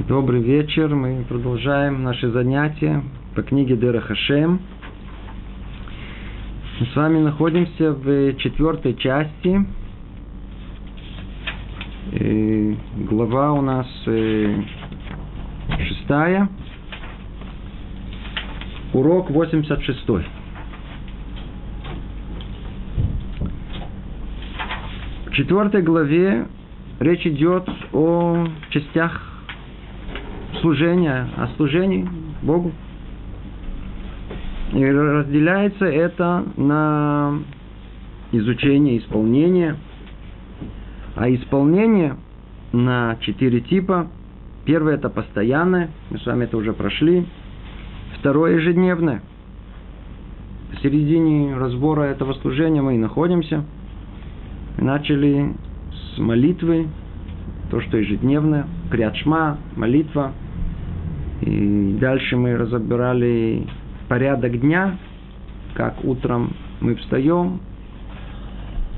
Добрый вечер. Мы продолжаем наши занятия по книге Дера Хашем. Мы с вами находимся в четвертой части. И глава у нас э, шестая. Урок 86. В четвертой главе речь идет о частях служения, о служении Богу. И разделяется это на изучение, исполнение. А исполнение на четыре типа. Первое это постоянное, мы с вами это уже прошли. Второе ежедневное. В середине разбора этого служения мы и находимся. Начали с молитвы, то, что ежедневное, крячма, молитва – и дальше мы разобрали порядок дня, как утром мы встаем,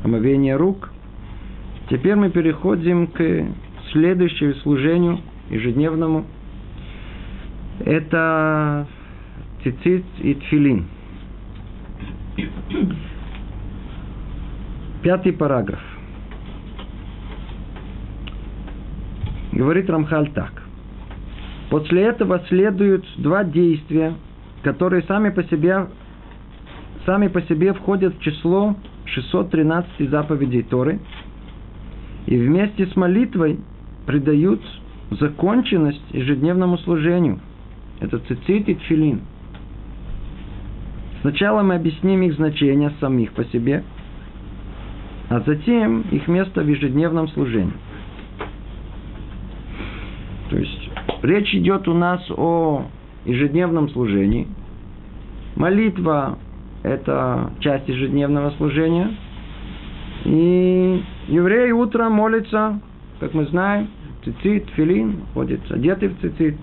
омовение рук. Теперь мы переходим к следующему служению ежедневному. Это цицит и тфилин. Пятый параграф. Говорит Рамхаль так. После этого следуют два действия, которые сами по себе, сами по себе входят в число 613 заповедей Торы и вместе с молитвой придают законченность ежедневному служению. Это цицит и тфилин. Сначала мы объясним их значение самих по себе, а затем их место в ежедневном служении. То есть Речь идет у нас о ежедневном служении. Молитва – это часть ежедневного служения. И евреи утром молятся, как мы знаем, цицит, филин, ходят одеты в цицит.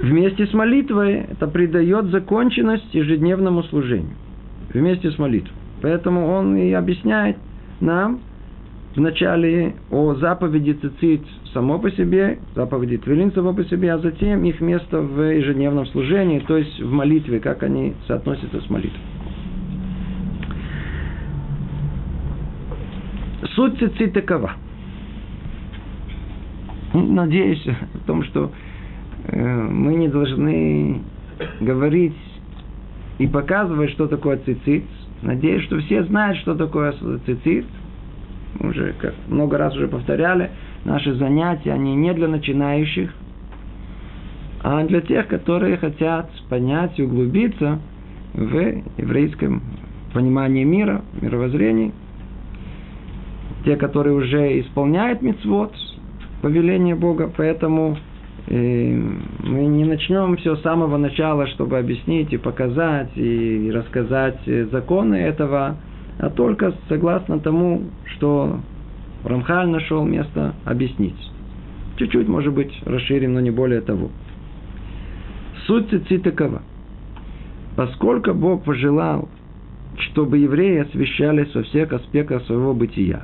Вместе с молитвой это придает законченность ежедневному служению. Вместе с молитвой. Поэтому он и объясняет нам, вначале о заповеди цицит само по себе, заповеди твилин само по себе, а затем их место в ежедневном служении, то есть в молитве, как они соотносятся с молитвой. Суть цицит такова. Надеюсь о том, что э, мы не должны говорить и показывать, что такое цицит. Надеюсь, что все знают, что такое цицит – мы уже как много раз уже повторяли, наши занятия, они не для начинающих, а для тех, которые хотят понять и углубиться в еврейском понимании мира, мировоззрении. Те, которые уже исполняют мицвод, повеление Бога, поэтому э, мы не начнем все с самого начала, чтобы объяснить и показать и рассказать законы этого а только согласно тому, что Рамхаль нашел место объяснить. Чуть-чуть, может быть, расширим, но не более того. Суть цици такова. Поскольку Бог пожелал, чтобы евреи освящались во всех аспектах своего бытия,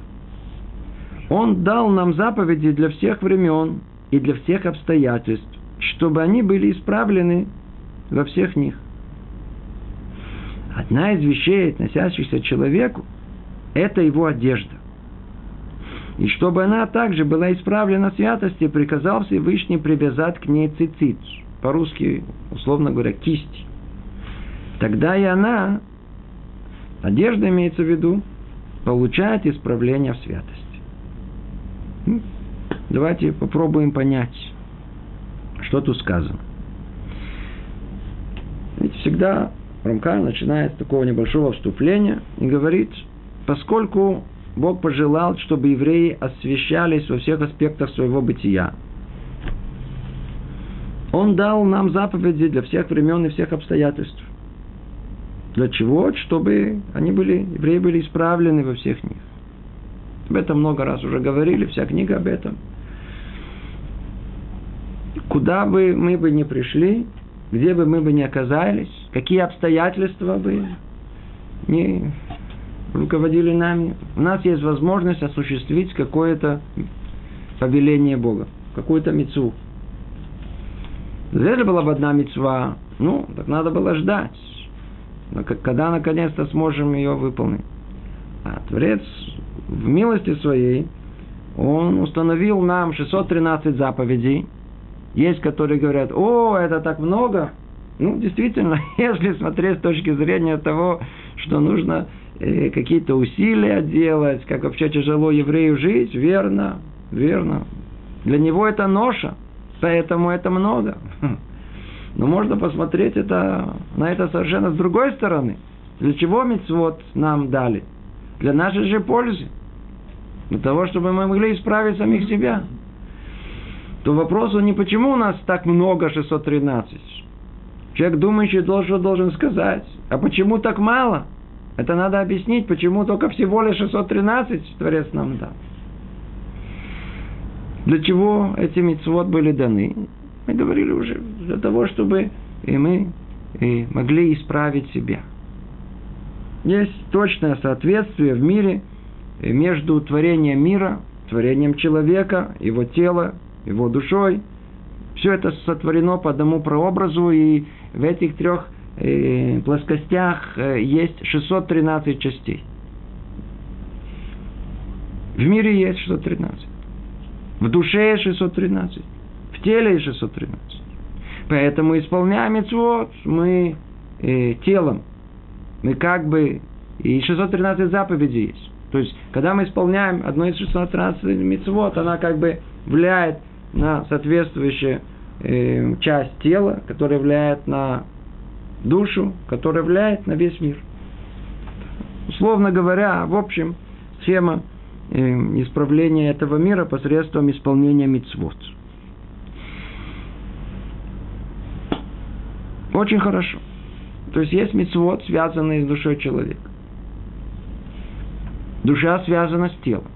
Он дал нам заповеди для всех времен и для всех обстоятельств, чтобы они были исправлены во всех них. Одна из вещей, относящихся к человеку, это его одежда. И чтобы она также была исправлена святости, приказал Всевышний привязать к ней цицит, по-русски, условно говоря, кисть. Тогда и она, одежда имеется в виду, получает исправление в святости. Давайте попробуем понять, что тут сказано. Ведь всегда Рамкаль начинает с такого небольшого вступления и говорит, поскольку Бог пожелал, чтобы евреи освящались во всех аспектах своего бытия, Он дал нам заповеди для всех времен и всех обстоятельств. Для чего? Чтобы они были, евреи были исправлены во всех них. Об этом много раз уже говорили, вся книга об этом. Куда бы мы бы ни пришли, где бы мы бы ни оказались, какие обстоятельства бы ни руководили нами, у нас есть возможность осуществить какое-то повеление Бога, какую-то мецу. Если была бы одна мецва, ну, так надо было ждать. Но когда наконец-то сможем ее выполнить. А Творец в милости своей, он установил нам 613 заповедей. Есть, которые говорят, о, это так много. Ну, действительно, если смотреть с точки зрения того, что нужно э, какие-то усилия делать, как вообще тяжело еврею жить, верно, верно. Для него это ноша, поэтому это много. Но можно посмотреть это, на это совершенно с другой стороны. Для чего мецвод нам дали? Для нашей же пользы. Для того, чтобы мы могли исправить самих себя. То вопрос не почему у нас так много 613. Человек думающий должен, должен сказать, а почему так мало? Это надо объяснить, почему только всего лишь 613 Творец нам дал. Для чего эти мецвод были даны? Мы говорили уже, для того, чтобы и мы и могли исправить себя. Есть точное соответствие в мире между творением мира, творением человека, его тела, его душой. Все это сотворено по одному прообразу, и в этих трех э, плоскостях э, есть 613 частей. В мире есть 613. В душе 613. В теле 613. Поэтому исполняем мецвод мы э, телом. Мы как бы... И 613 заповедей есть. То есть, когда мы исполняем одно из 613 мецвод, она как бы влияет на соответствующую э, часть тела, которая влияет на душу, которая влияет на весь мир. Условно говоря, в общем, схема Эм, исправления этого мира посредством исполнения мицвод. Очень хорошо. То есть есть мицвод, связанный с душой человека. Душа связана с телом.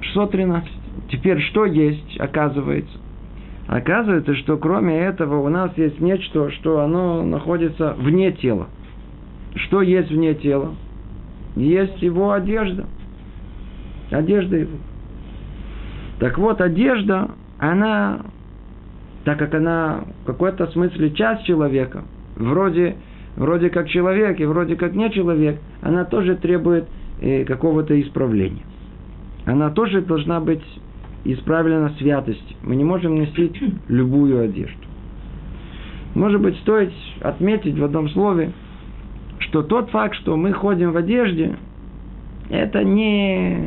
613. Теперь что есть, оказывается? Оказывается, что кроме этого у нас есть нечто, что оно находится вне тела. Что есть вне тела? Есть его одежда. Одежда его. Так вот, одежда, она, так как она в какой-то смысле часть человека, вроде, вроде как человек и вроде как не человек, она тоже требует э, какого-то исправления. Она тоже должна быть исправлена святость. Мы не можем носить любую одежду. Может быть, стоит отметить в одном слове, что тот факт, что мы ходим в одежде, это не,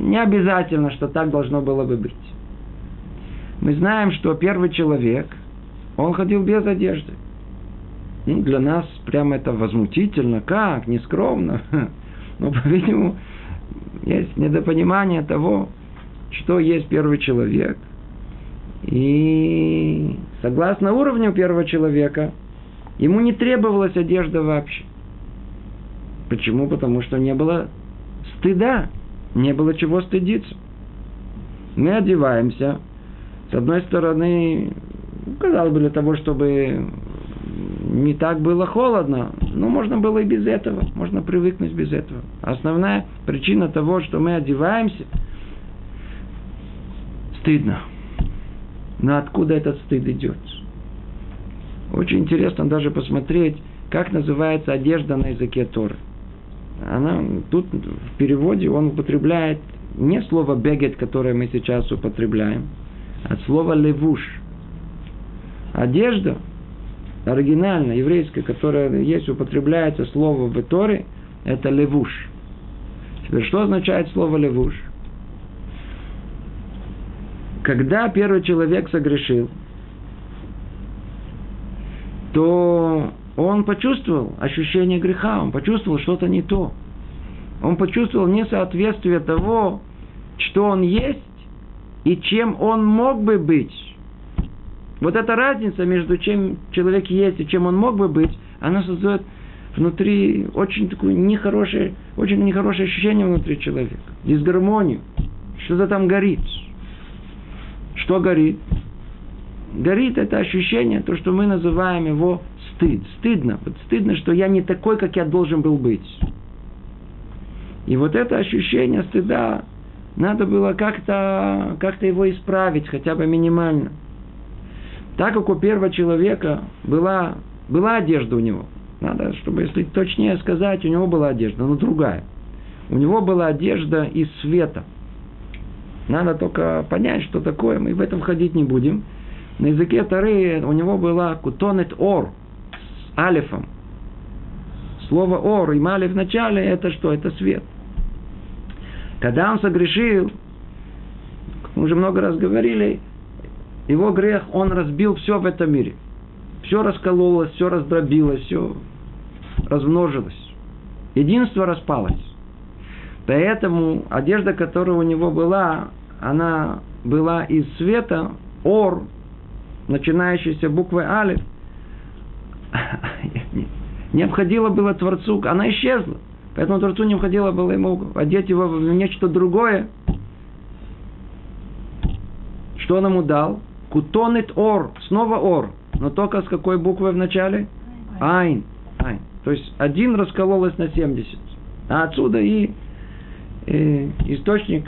не обязательно, что так должно было бы быть. Мы знаем, что первый человек, он ходил без одежды. Ну, для нас прямо это возмутительно, как, нескромно. Но, по-видимому, есть недопонимание того, что есть первый человек. И согласно уровню первого человека, ему не требовалась одежда вообще. Почему? Потому что не было стыда, не было чего стыдиться. Мы одеваемся, с одной стороны, казалось бы, для того, чтобы не так было холодно, но можно было и без этого, можно привыкнуть без этого. Основная причина того, что мы одеваемся, стыдно. Но откуда этот стыд идет? Очень интересно даже посмотреть, как называется одежда на языке Торы она, тут в переводе он употребляет не слово бегет, которое мы сейчас употребляем, а слово левуш. Одежда оригинальная, еврейская, которая есть, употребляется слово в Торе, это левуш. Теперь, что означает слово левуш? Когда первый человек согрешил, то он почувствовал ощущение греха, он почувствовал что-то не то. Он почувствовал несоответствие того, что он есть и чем он мог бы быть. Вот эта разница между чем человек есть и чем он мог бы быть, она создает внутри очень такое нехорошее, очень нехорошее ощущение внутри человека. Дисгармонию. Что-то там горит. Что горит? Горит это ощущение, то, что мы называем его стыд. Стыдно. Вот стыдно, что я не такой, как я должен был быть. И вот это ощущение стыда, надо было как-то как его исправить, хотя бы минимально. Так как у первого человека была, была одежда у него. Надо, чтобы, если точнее сказать, у него была одежда, но другая. У него была одежда из света. Надо только понять, что такое. Мы в этом ходить не будем. На языке Тары у него была кутонет ор с алифом. Слово ор и мали в начале это что? Это свет. Когда он согрешил, мы уже много раз говорили, его грех, он разбил все в этом мире. Все раскололось, все раздробилось, все размножилось. Единство распалось. Поэтому одежда, которая у него была, она была из света, ор, начинающийся буквой Алиф, необходимо было Творцу, она исчезла. Поэтому Творцу необходимо было ему одеть его в нечто другое. Что он ему дал? Кутонет ор, снова ор, но только с какой буквой в начале? Айн. Айн. То есть один раскололось на 70. А отсюда и, и источник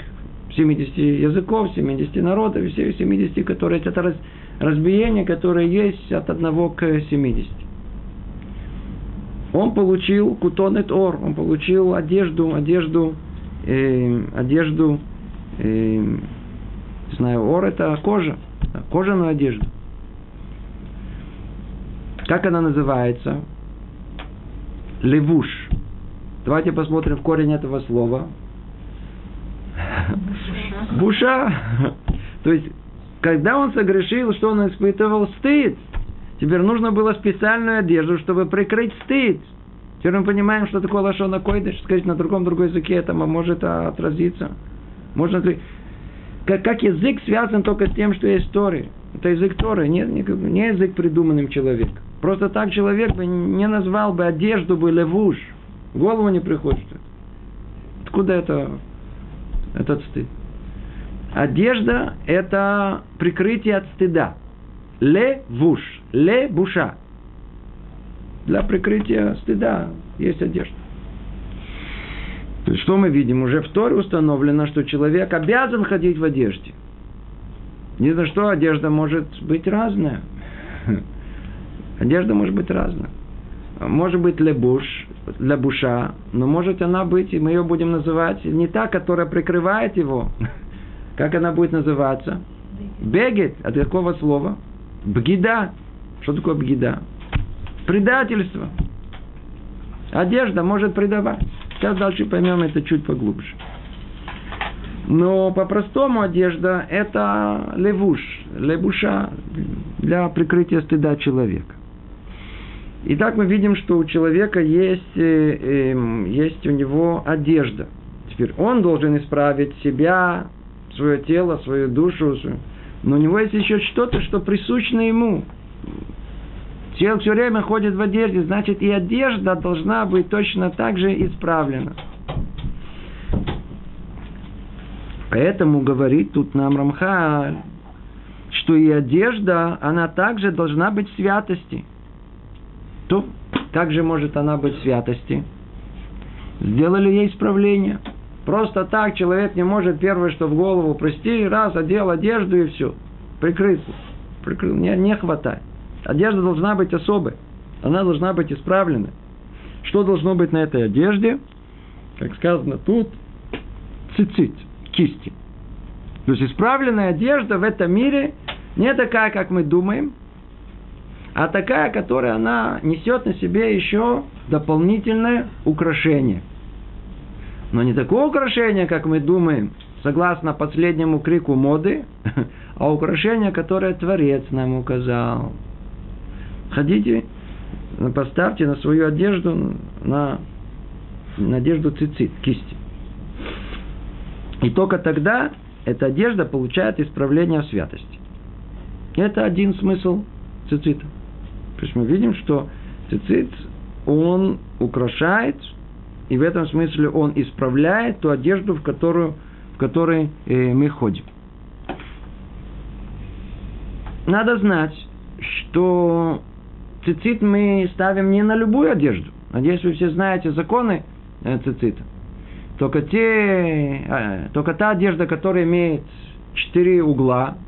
70 языков, 70 народов, все 70, которые это раз, разбиение, которое есть от одного к 70. Он получил кутонет ор, он получил одежду, одежду, э, одежду, э, знаю, ор это кожа, кожаную одежду. Как она называется? Левуш. Давайте посмотрим в корень этого слова. Буша. То есть, когда он согрешил, что он испытывал? Стыд. Теперь нужно было специальную одежду, чтобы прикрыть стыд. Теперь мы понимаем, что такое лошона койдыш. Сказать на другом другой языке это может отразиться. Можно как, как язык связан только с тем, что есть Торы. Это язык Торы, не, не, не язык придуманным человеком. Просто так человек бы не назвал бы одежду бы левуш. В голову не приходит. Откуда это, этот стыд? Одежда – это прикрытие от стыда. Левуш, лебуша. Для прикрытия стыда есть одежда. То есть, что мы видим? Уже в Торе установлено, что человек обязан ходить в одежде. Не за что одежда может быть разная. Одежда может быть разная. Может быть лебуш, лебуша, но может она быть, и мы ее будем называть, не та, которая прикрывает его. Как она будет называться? Бегет. От какого слова? Бгида. Что такое бгида? Предательство. Одежда может предавать. Сейчас дальше поймем это чуть поглубже. Но по-простому одежда – это левуш, левуша для прикрытия стыда человека. Итак, мы видим, что у человека есть, э, э, есть у него одежда. Теперь он должен исправить себя, свое тело, свою душу. Но у него есть еще что-то, что присущно ему. Человек все время ходит в одежде, значит и одежда должна быть точно так же исправлена. Поэтому говорит тут нам Рамхаль, что и одежда, она также должна быть святости. То, как же может она быть святости? Сделали ей исправление. Просто так человек не может первое, что в голову, прости, раз, одел одежду и все. Прикрыть. Прикрыл. Не, не хватает. Одежда должна быть особой. Она должна быть исправлена. Что должно быть на этой одежде? Как сказано тут, цицит, кисти. То есть исправленная одежда в этом мире не такая, как мы думаем, а такая, которая она несет на себе еще дополнительное украшение. Но не такое украшение, как мы думаем, согласно последнему крику моды, а украшение, которое Творец нам указал. Ходите, поставьте на свою одежду, на, на одежду цицит, кисти. И только тогда эта одежда получает исправление в святости. Это один смысл цицита. То есть мы видим, что цицит, он украшает, и в этом смысле он исправляет ту одежду, в которую, в которой э, мы ходим. Надо знать, что цицит мы ставим не на любую одежду. Надеюсь, вы все знаете законы э, цицита. Только, те, э, только та одежда, которая имеет четыре угла,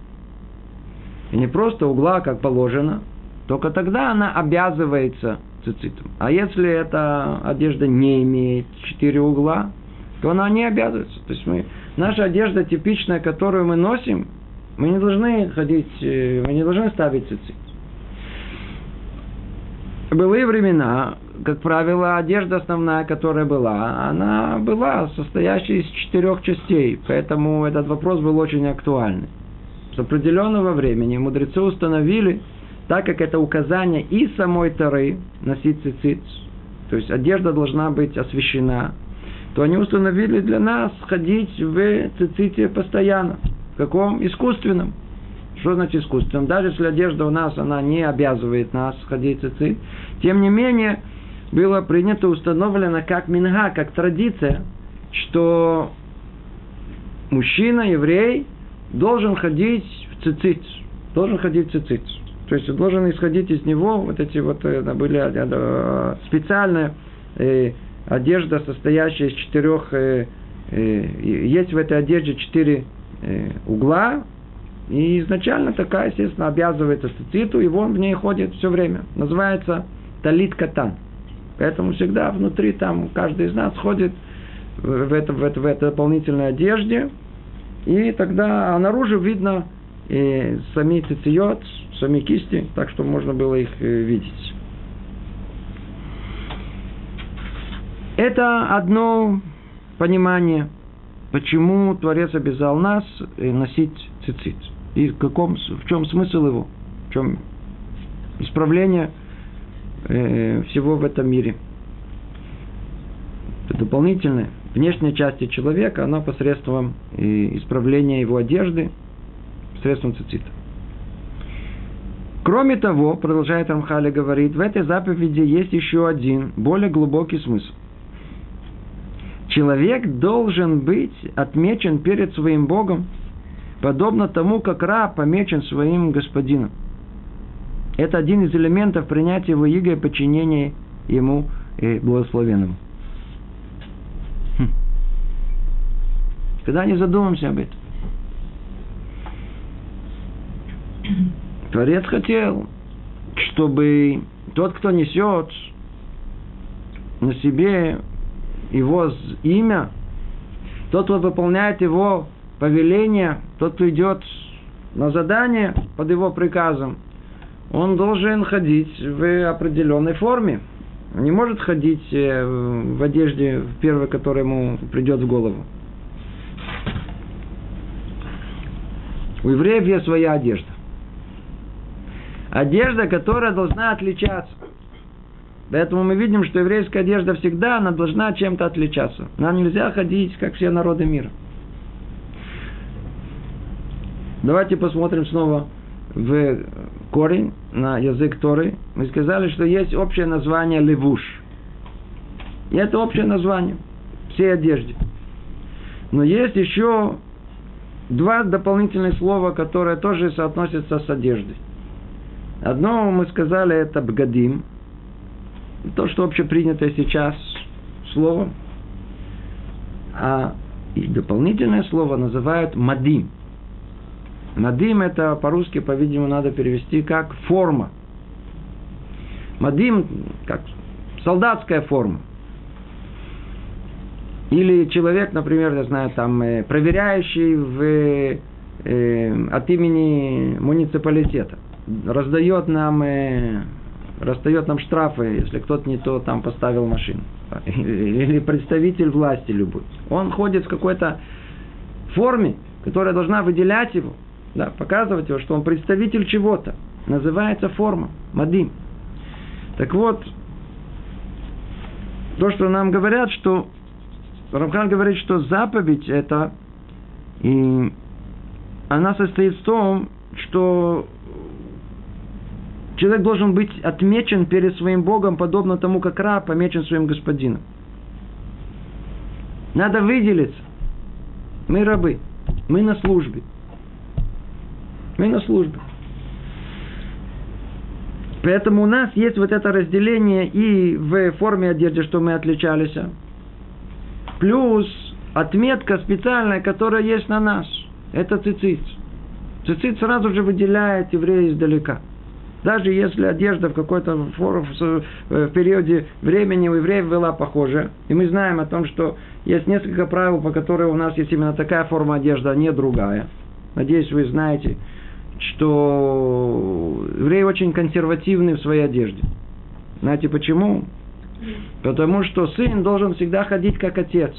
и не просто угла, как положено, только тогда она обязывается цицитом. А если эта одежда не имеет четыре угла, то она не обязывается. То есть мы, наша одежда типичная, которую мы носим, мы не должны ходить, э, мы не должны ставить цицит. В былые времена, как правило, одежда основная, которая была, она была состоящей из четырех частей, поэтому этот вопрос был очень актуальный. С определенного времени мудрецы установили, так как это указание и самой Тары носить цицит, то есть одежда должна быть освящена, то они установили для нас ходить в циците постоянно. В каком? Искусственном. Что значит искусственном? Даже если одежда у нас, она не обязывает нас ходить в цицит, тем не менее, было принято, установлено как минга, как традиция, что мужчина, еврей, должен ходить в цицит. Должен ходить в цицит. То есть должен исходить из него вот эти вот это были э, специальная э, одежда, состоящая из четырех, э, э, есть в этой одежде четыре э, угла, и изначально такая, естественно, обязывает цициту, и он в ней ходит все время. Называется талит катан. Поэтому всегда внутри там каждый из нас ходит в, это, в, это, в этой дополнительной одежде, и тогда а наружу видно и сами цициот, сами кисти, так что можно было их э, видеть. Это одно понимание, почему Творец обязал нас э, носить цицит. И в, каком, в чем смысл его? В чем исправление э, всего в этом мире? Это дополнительное. Внешняя часть человека, она посредством исправления его одежды, посредством цицита. Кроме того, продолжает Рамхали говорит, в этой заповеди есть еще один, более глубокий смысл. Человек должен быть отмечен перед своим Богом, подобно тому, как раб помечен своим господином. Это один из элементов принятия его иго и подчинения ему и благословенному. Хм. Когда не задумаемся об этом. Творец хотел, чтобы тот, кто несет на себе его имя, тот, кто выполняет его повеление, тот, кто идет на задание под его приказом, он должен ходить в определенной форме. Он не может ходить э, в одежде в первой, которая ему придет в голову. У евреев есть своя одежда. Одежда, которая должна отличаться. Поэтому мы видим, что еврейская одежда всегда, она должна чем-то отличаться. Нам нельзя ходить, как все народы мира. Давайте посмотрим снова в корень, на язык Торы. Мы сказали, что есть общее название левуш. И это общее название всей одежды. Но есть еще два дополнительных слова, которые тоже соотносятся с одеждой. Одно мы сказали, это бгадим, то, что общепринятое сейчас слово. А и дополнительное слово называют мадим. Мадим это по-русски, по-видимому, надо перевести как форма. Мадим как солдатская форма. Или человек, например, я знаю, там, э, проверяющий в, э, от имени муниципалитета, раздает нам э, расстает нам штрафы, если кто-то не то там поставил машину. Или представитель власти любой. Он ходит в какой-то форме, которая должна выделять его, да, показывать его, что он представитель чего-то. Называется форма, мадим. Так вот, то, что нам говорят, что Рамхан говорит, что заповедь это, и она состоит в том, что Человек должен быть отмечен перед своим Богом, подобно тому, как раб помечен своим господином. Надо выделиться. Мы рабы. Мы на службе. Мы на службе. Поэтому у нас есть вот это разделение и в форме одежды, что мы отличались. Плюс отметка специальная, которая есть на нас. Это цицит. Цицит сразу же выделяет еврея издалека. Даже если одежда в какой-то в э, периоде времени у евреев была похожа, и мы знаем о том, что есть несколько правил, по которым у нас есть именно такая форма одежды, а не другая. Надеюсь, вы знаете, что евреи очень консервативны в своей одежде. Знаете почему? Потому что сын должен всегда ходить как отец,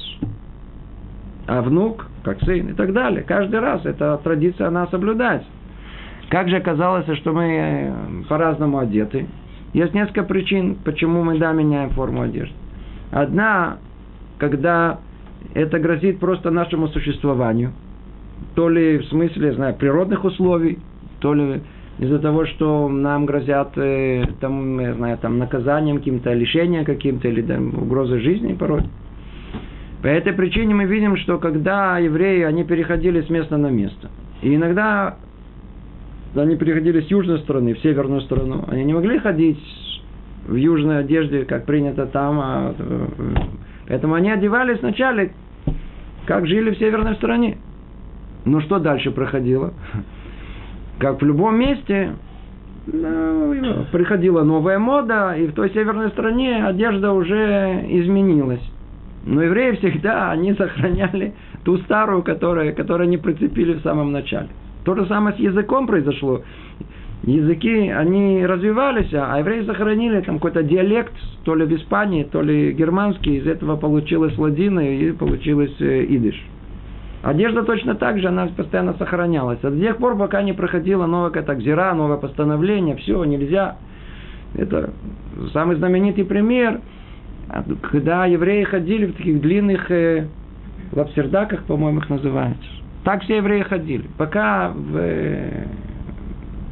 а внук как сын и так далее. Каждый раз эта традиция, она соблюдается. Как же оказалось, что мы э, по-разному одеты? Есть несколько причин, почему мы, да, меняем форму одежды. Одна, когда это грозит просто нашему существованию, то ли в смысле, знаю, природных условий, то ли из-за того, что нам грозят э, там, я знаю, там, наказанием каким-то, лишением каким-то, или там, угрозой жизни порой. По этой причине мы видим, что когда евреи, они переходили с места на место. И иногда они переходили с южной стороны в северную сторону. Они не могли ходить в южной одежде, как принято там. А, э, поэтому они одевались вначале, как жили в северной стороне. Ну что дальше проходило? Как в любом месте, ну, приходила новая мода, и в той северной стране одежда уже изменилась. Но евреи всегда, они сохраняли ту старую, которую, которую они прицепили в самом начале. То же самое с языком произошло. Языки, они развивались, а евреи сохранили там какой-то диалект, то ли в Испании, то ли германский, из этого получилось ладина и получилось э, идыш. Одежда точно так же, она постоянно сохранялась. До тех пор, пока не проходила новая какая-то гзира, новое постановление, все, нельзя. Это самый знаменитый пример, когда евреи ходили в таких длинных э, лапсердаках, по-моему, их называют. Так все евреи ходили. Пока в э,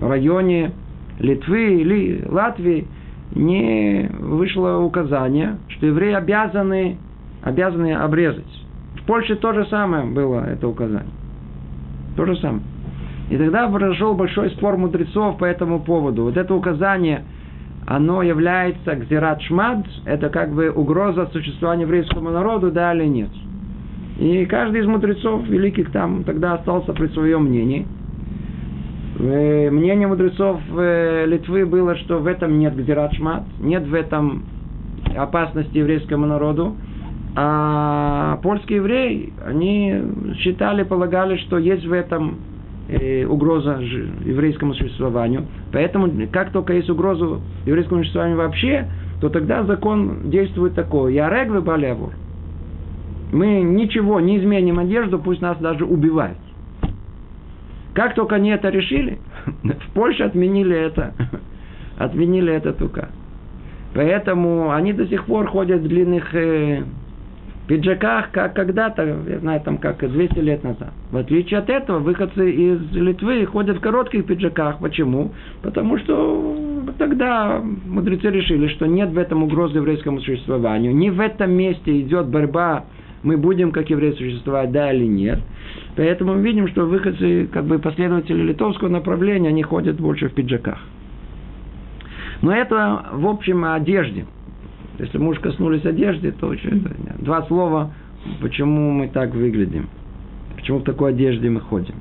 районе Литвы или Латвии не вышло указание, что евреи обязаны, обязаны обрезать. В Польше то же самое было, это указание. То же самое. И тогда произошел большой спор мудрецов по этому поводу. Вот это указание, оно является гзират шмад, это как бы угроза существования еврейскому народу, да или нет. И каждый из мудрецов великих там тогда остался при своем мнении. Э, мнение мудрецов э, Литвы было, что в этом нет гзират шмат, нет в этом опасности еврейскому народу. А польские евреи, они считали, полагали, что есть в этом э, угроза еврейскому существованию. Поэтому, как только есть угроза еврейскому существованию вообще, то тогда закон действует такой. Я регвы балявур. Мы ничего не изменим одежду, пусть нас даже убивают. Как только они это решили, в Польше отменили это. Отменили этот указ. Поэтому они до сих пор ходят в длинных э, пиджаках, как когда-то, я знаю, там как 200 лет назад. В отличие от этого, выходцы из Литвы ходят в коротких пиджаках. Почему? Потому что тогда мудрецы решили, что нет в этом угрозы еврейскому существованию. Не в этом месте идет борьба мы будем как евреи существовать, да или нет. Поэтому мы видим, что выходцы, как бы последователи литовского направления, они ходят больше в пиджаках. Но это, в общем, о одежде. Если мы уж коснулись одежды, то это, два слова, почему мы так выглядим. Почему в такой одежде мы ходим.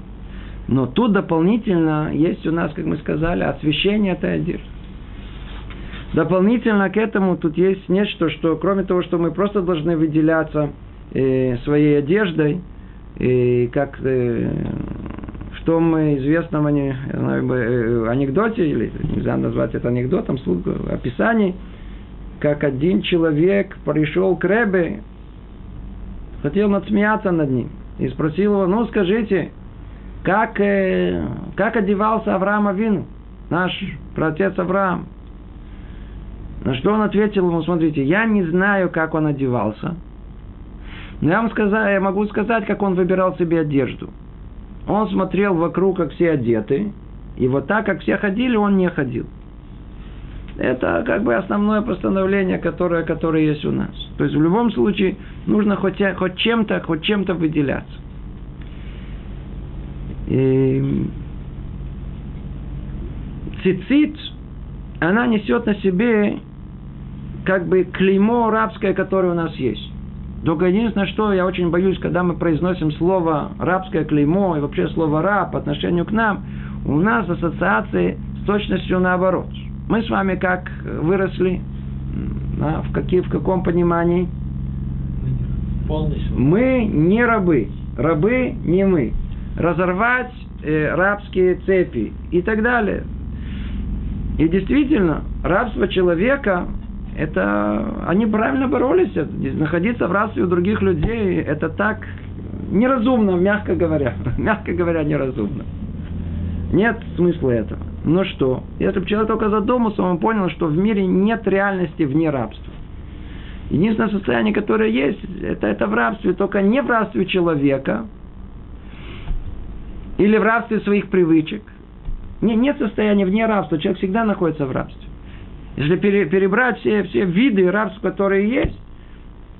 Но тут дополнительно есть у нас, как мы сказали, освещение этой одежды. Дополнительно к этому тут есть нечто, что кроме того, что мы просто должны выделяться э, своей одеждой, и как э, в том известном ане, э, анекдоте, или нельзя назвать это анекдотом, описании, как один человек пришел к Ребе, хотел надсмеяться над ним, и спросил его, ну скажите, как, э, как одевался Авраам Авину, наш протец Авраам? На что он ответил ему, смотрите, я не знаю, как он одевался – но я вам сказал, я могу сказать, как он выбирал себе одежду. Он смотрел вокруг, как все одеты, и вот так, как все ходили, он не ходил. Это как бы основное постановление, которое, которое есть у нас. То есть в любом случае нужно хоть, хоть чем-то, хоть чем-то выделяться. И цицит, она несет на себе как бы клеймо рабское, которое у нас есть. Только единственное, что я очень боюсь, когда мы произносим слово рабское клеймо и вообще слово раб по отношению к нам, у нас ассоциации с точностью наоборот. Мы с вами как выросли, в, какие, в каком понимании? Полностью. Мы не рабы. Рабы не мы. Разорвать э, рабские цепи и так далее. И действительно, рабство человека, это они правильно боролись. Находиться в рабстве у других людей, это так неразумно, мягко говоря. мягко говоря, неразумно. Нет смысла этого. Но что? Если бы человек только задумался, он понял, что в мире нет реальности вне рабства. Единственное состояние, которое есть, это, это в рабстве, только не в рабстве человека или в рабстве своих привычек. Не, нет состояния вне рабства, человек всегда находится в рабстве. Если перебрать все, все виды рабств, которые есть,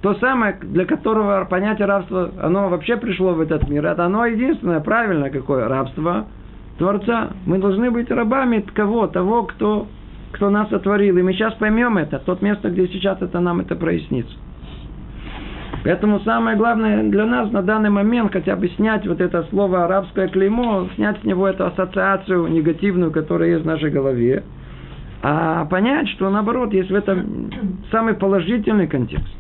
то самое, для которого понятие рабства, оно вообще пришло в этот мир, это оно единственное, правильное какое рабство – Творца. Мы должны быть рабами кого? Того, кто, кто нас сотворил. И мы сейчас поймем это. Тот место, где сейчас это нам это прояснится. Поэтому самое главное для нас на данный момент хотя бы снять вот это слово арабское клеймо, снять с него эту ассоциацию негативную, которая есть в нашей голове, а понять, что наоборот есть в этом самый положительный контекст.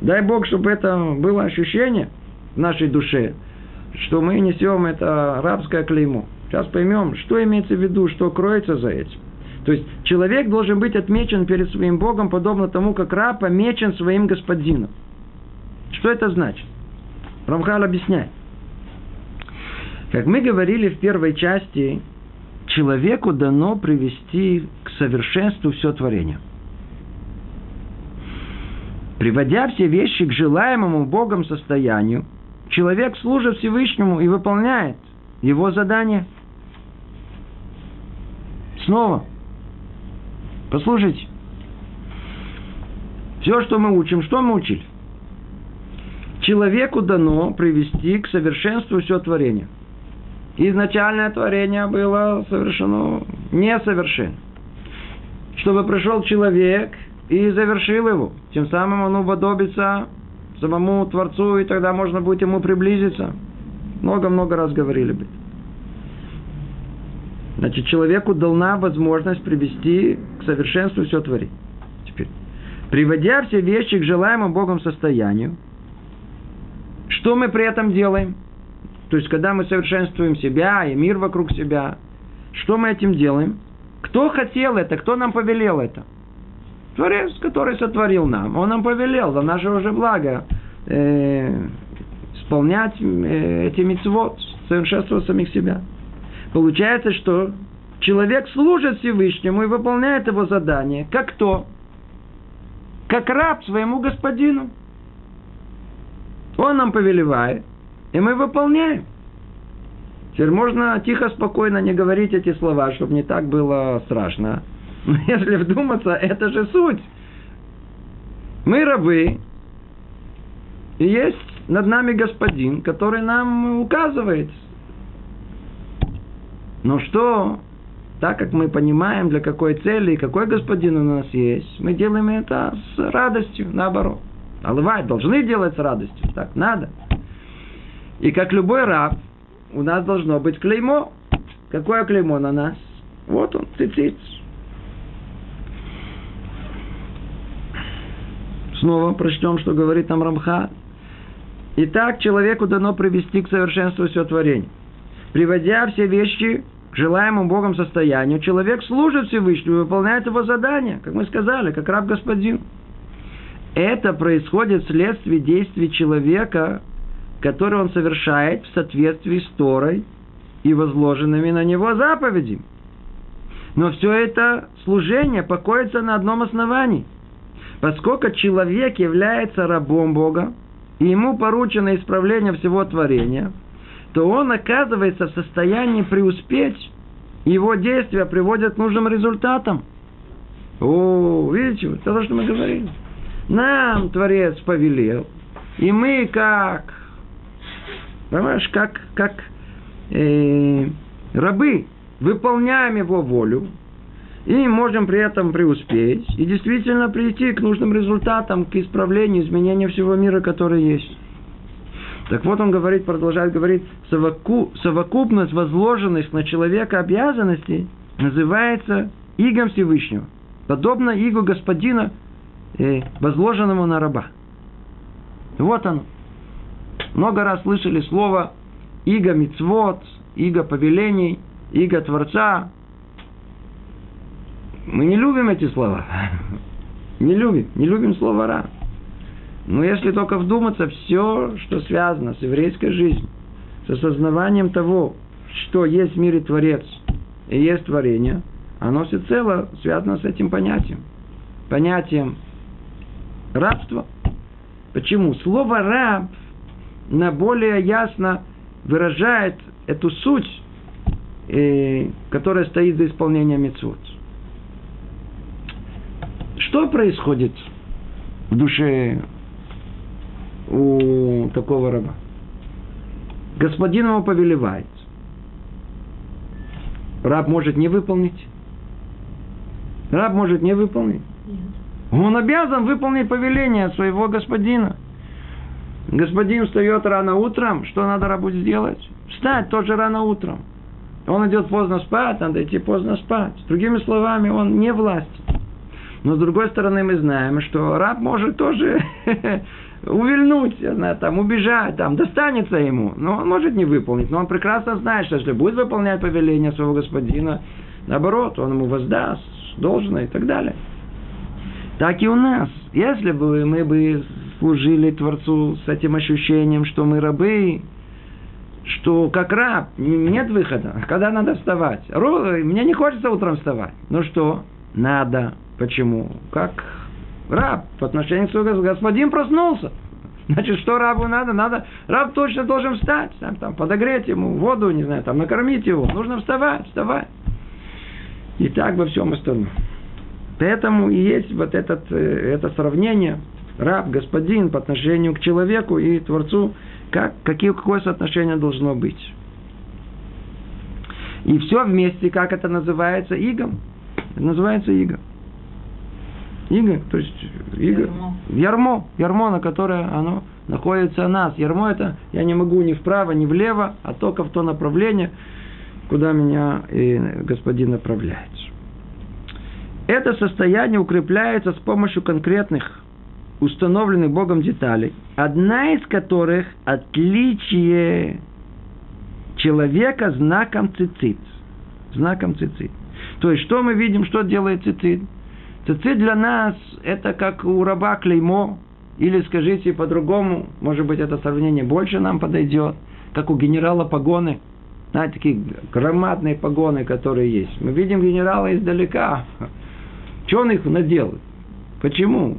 Дай Бог, чтобы это было ощущение в нашей душе, что мы несем это рабское клеймо. Сейчас поймем, что имеется в виду, что кроется за этим. То есть человек должен быть отмечен перед своим Богом, подобно тому, как раб помечен своим господином. Что это значит? Рамхал объясняет. Как мы говорили в первой части, человеку дано привести к совершенству все творение. Приводя все вещи к желаемому Богом состоянию, человек служит Всевышнему и выполняет его задание. Снова. Послушайте. Все, что мы учим, что мы учили? Человеку дано привести к совершенству все творение. Изначальное творение было совершено несовершенно. Чтобы пришел человек и завершил его. Тем самым он уподобится самому Творцу, и тогда можно будет ему приблизиться. Много-много раз говорили бы. Значит, человеку дана возможность привести к совершенству все творить. Теперь, приводя все вещи к желаемому Богом состоянию, что мы при этом делаем? То есть, когда мы совершенствуем себя и мир вокруг себя, что мы этим делаем? Кто хотел это? Кто нам повелел это? Творец, который сотворил нам, он нам повелел за наше уже благо э, исполнять э, эти мецвод, совершенствовать самих себя. Получается, что человек служит Всевышнему и выполняет его задание. Как кто? Как раб своему господину. Он нам повелевает, и мы выполняем. Теперь можно тихо, спокойно не говорить эти слова, чтобы не так было страшно. Но если вдуматься, это же суть. Мы рабы, и есть над нами господин, который нам указывает. Но что, так как мы понимаем, для какой цели и какой господин у нас есть, мы делаем это с радостью, наоборот. Алывай должны делать с радостью, так надо. И как любой раб, у нас должно быть клеймо. Какое клеймо на нас? Вот он, цицит. Снова прочтем, что говорит нам Рамха. Итак, человеку дано привести к совершенству все творение. Приводя все вещи к желаемому Богом состоянию, человек служит Всевышнему и выполняет его задание, как мы сказали, как раб господин. Это происходит вследствие действий человека, которые он совершает в соответствии с Торой и возложенными на него заповедями. Но все это служение покоится на одном основании – Поскольку человек является рабом Бога, и ему поручено исправление всего творения, то он оказывается в состоянии преуспеть, его действия приводят к нужным результатам. О, видите, вот то, что мы говорили. Нам Творец повелел, и мы как, понимаешь, как, как э, рабы выполняем его волю, И можем при этом преуспеть и действительно прийти к нужным результатам, к исправлению, изменению всего мира, который есть. Так вот он говорит, продолжает говорить, совоку, совокупность возложенных на человека обязанностей называется игом Всевышнего. Подобно игу господина, э, возложенному на раба. Вот оно. Много раз слышали слово иго мицвод, иго повелений, иго Творца. Мы не любим эти слова. Не любим. Не любим слово «ра». Но если только вдуматься, все, что связано с еврейской жизнью, с осознаванием того, что есть в мире Творец и есть творение, оно всецело связано с этим понятием. Понятием рабства. Почему? Слово «раб» на более ясно выражает эту суть, э, которая стоит за исполнением митцвот. Что происходит в душе у такого раба. Господин ему повелевает. Раб может не выполнить. Раб может не выполнить. Он обязан выполнить повеление своего господина. Господин встает рано утром, что надо рабу сделать? Встать тоже рано утром. Он идет поздно спать, надо идти поздно спать. Другими словами, он не власть. Но с другой стороны, мы знаем, что раб может тоже увильнуть, знаю, там, убежать, там, достанется ему. Но он может не выполнить. Но он прекрасно знает, что если будет выполнять повеление своего господина, наоборот, он ему воздаст должное и так далее. Так и у нас. Если бы мы бы служили Творцу с этим ощущением, что мы рабы, что как раб нет выхода. Когда надо вставать? Мне не хочется утром вставать. Ну что? Надо. Почему? Как Раб по отношению к своему господин проснулся. Значит, что рабу надо? Надо, раб точно должен встать, там, там, подогреть ему воду, не знаю, там, накормить его. Нужно вставать, вставать. И так во всем остальном. Поэтому и есть вот этот, э, это сравнение раб, господин по отношению к человеку и Творцу, как, какие, какое соотношение должно быть. И все вместе, как это называется, игом. Это называется игом. Иго, то есть иго, ярмо. ярмо, ярмо, на которое оно находится нас. Ярмо это я не могу ни вправо, ни влево, а только в то направление, куда меня и господин направляет. Это состояние укрепляется с помощью конкретных установленных Богом деталей, одна из которых отличие человека знаком цицит. Знаком цицит. То есть, что мы видим, что делает цицит? Цицит для нас это как у раба клеймо, или скажите по-другому, может быть это сравнение больше нам подойдет, как у генерала погоны, знаете, такие громадные погоны, которые есть. Мы видим генерала издалека. Что он их надел? Почему?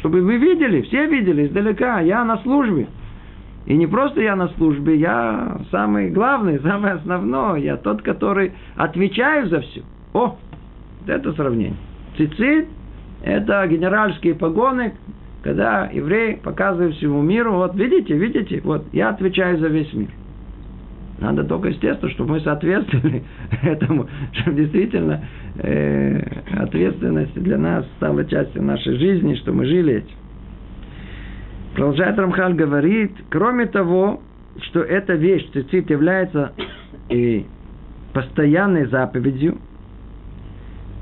Чтобы вы видели, все видели издалека, я на службе. И не просто я на службе, я самый главный, самый основной, я тот, который отвечаю за все. О, это сравнение. Цицит – это генеральские погоны, когда еврей показывает всему миру, вот видите, видите, вот я отвечаю за весь мир. Надо только, естественно, чтобы мы соответствовали этому, чтобы действительно э, ответственность для нас стала частью нашей жизни, что мы жили этим. Продолжает Рамхаль говорит, кроме того, что эта вещь, цицит, является и постоянной заповедью,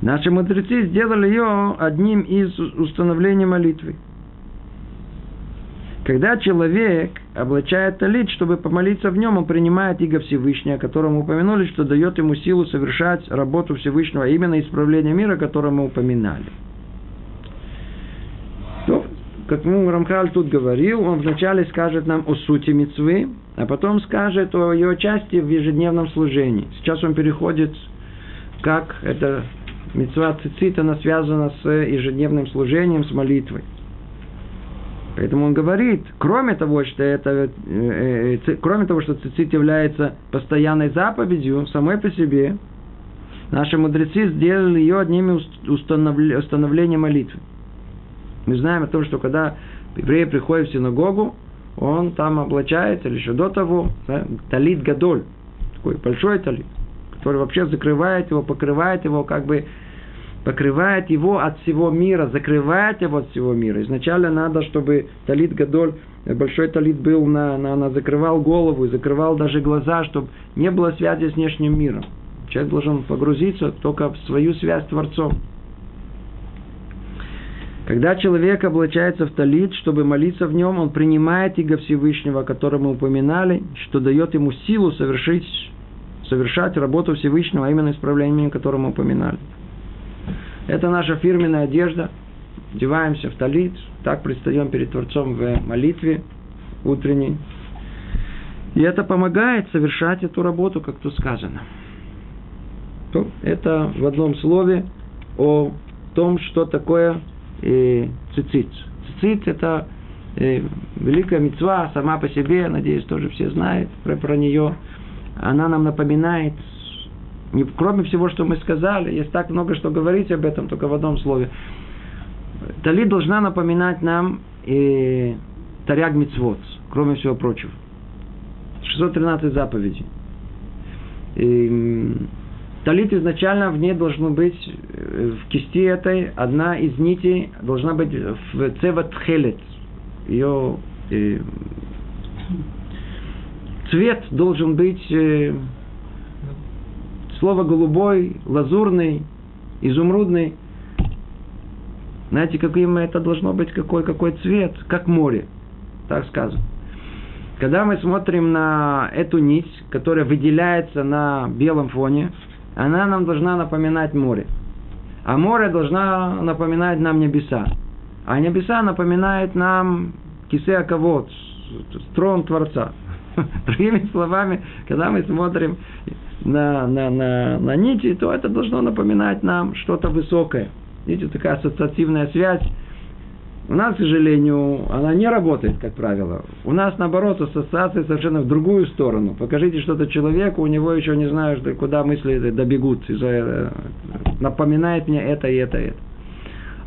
Наши мудрецы сделали ее одним из установлений молитвы. Когда человек облачает талит, чтобы помолиться в нем, он принимает иго Всевышнего, о котором мы упомянули, что дает ему силу совершать работу Всевышнего, а именно исправление мира, о котором мы упоминали. То, как мы Рамхаль тут говорил, он вначале скажет нам о сути мецвы, а потом скажет о ее части в ежедневном служении. Сейчас он переходит, как это Мецва цицит, она связана с ежедневным служением, с молитвой. Поэтому он говорит, кроме того, что это, э, э, кроме того, что цицит является постоянной заповедью самой по себе, наши мудрецы сделали ее одним из установлений молитвы. Мы знаем о том, что когда еврей приходит в синагогу, он там облачается, или еще до того, да, талит гадоль, такой большой талит который вообще закрывает его, покрывает его как бы покрывает его от всего мира, закрывает его от всего мира. Изначально надо, чтобы талит Гадоль, большой талит был, на, на, на закрывал голову и закрывал даже глаза, чтобы не было связи с внешним миром. Человек должен погрузиться только в свою связь с Творцом. Когда человек облачается в талит, чтобы молиться в нем, он принимает Иго Всевышнего, о котором мы упоминали, что дает ему силу совершить, совершать работу Всевышнего, а именно исправлением, которое мы упоминали. Это наша фирменная одежда. Одеваемся в талит, так предстаем перед Творцом в молитве утренней. И это помогает совершать эту работу, как тут сказано. Это в одном слове о том, что такое э, цицит. Цицит – это э, великая мецва сама по себе, надеюсь, тоже все знают про, про нее. Она нам напоминает, не, кроме всего, что мы сказали, есть так много, что говорить об этом, только в одном слове. Тали должна напоминать нам э, Таряг Мицвод, кроме всего прочего. 613 заповедей. И, Талит изначально в ней должно быть, э, в кисти этой, одна из нитей должна быть в цеват хелет. Ее э, цвет должен быть э, слово голубой, лазурный, изумрудный. Знаете, каким это должно быть, какой, какой цвет, как море. Так сказано. Когда мы смотрим на эту нить, которая выделяется на белом фоне, она нам должна напоминать море. А море должна напоминать нам небеса. А небеса напоминают нам кисе кого трон Творца. Другими словами, когда мы смотрим на, на, на, на нити, то это должно напоминать нам что-то высокое. Видите, такая ассоциативная связь у нас, к сожалению, она не работает, как правило. У нас, наоборот, ассоциации совершенно в другую сторону. Покажите что-то человеку, у него еще не знаю, куда мысли добегут. Э, напоминает мне это и это и это.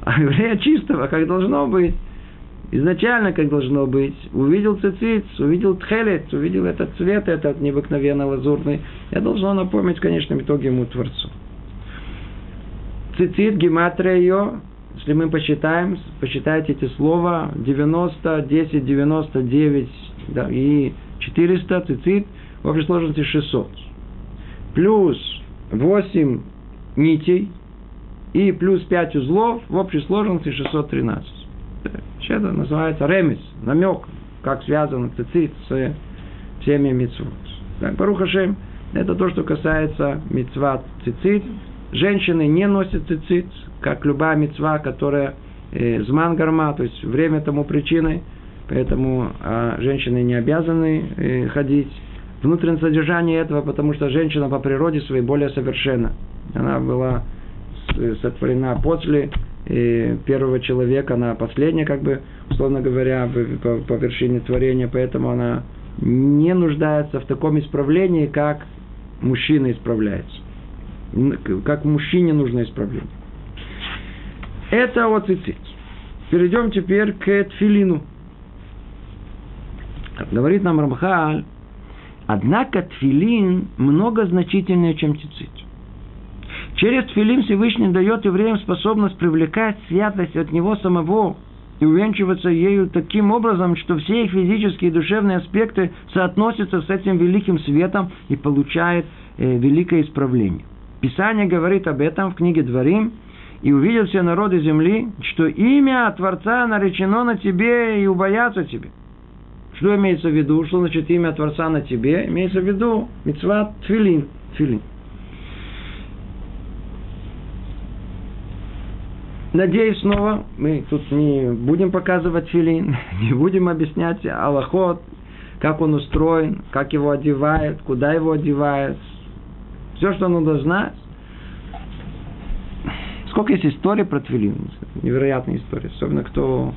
А еврея чистого, как должно быть, изначально как должно быть, увидел цицит, увидел тхелет, увидел этот цвет, этот необыкновенно лазурный, я должно напомнить в конечном итоге ему Творцу. Цицит, гематрия ее, если мы посчитаем, посчитайте эти слова, 90, 10, 99 да, и 400, цицит, в общей сложности 600. Плюс 8 нитей и плюс 5 узлов, в общей сложности 613. Это называется ремес, намек, как связан цицит с всеми митцвот. Так, Барухашем, это то, что касается митцва цицит. Женщины не носят цицит, как любая мецва, которая э, зман гарма, то есть время тому причиной, поэтому а женщины не обязаны э, ходить. Внутреннее содержание этого, потому что женщина по природе своей более совершенна. Она была сотворена после первого человека, она последняя, как бы, условно говоря, по, по вершине творения, поэтому она не нуждается в таком исправлении, как мужчина исправляется. Как мужчине нужно исправление. Это о цицит. Перейдем теперь к тфилину. Говорит нам Рамхаль, однако тфилин много значительнее, чем цицит. Через тфилин Всевышний дает евреям способность привлекать святость от него самого и увенчиваться ею таким образом, что все их физические и душевные аспекты соотносятся с этим великим светом и получают э, великое исправление. Писание говорит об этом в книге Дворим – и увидят все народы земли, что имя Творца наречено на тебе и убоятся тебе. Что имеется в виду? Что значит имя Творца на тебе? Имеется в виду мецва тфилин. тфилин. Надеюсь, снова мы тут не будем показывать филин, не будем объяснять Аллахот, как он устроен, как его одевают, куда его одевают. Все, что надо знать, Сколько есть историй про Твилин? Невероятная история. Особенно кто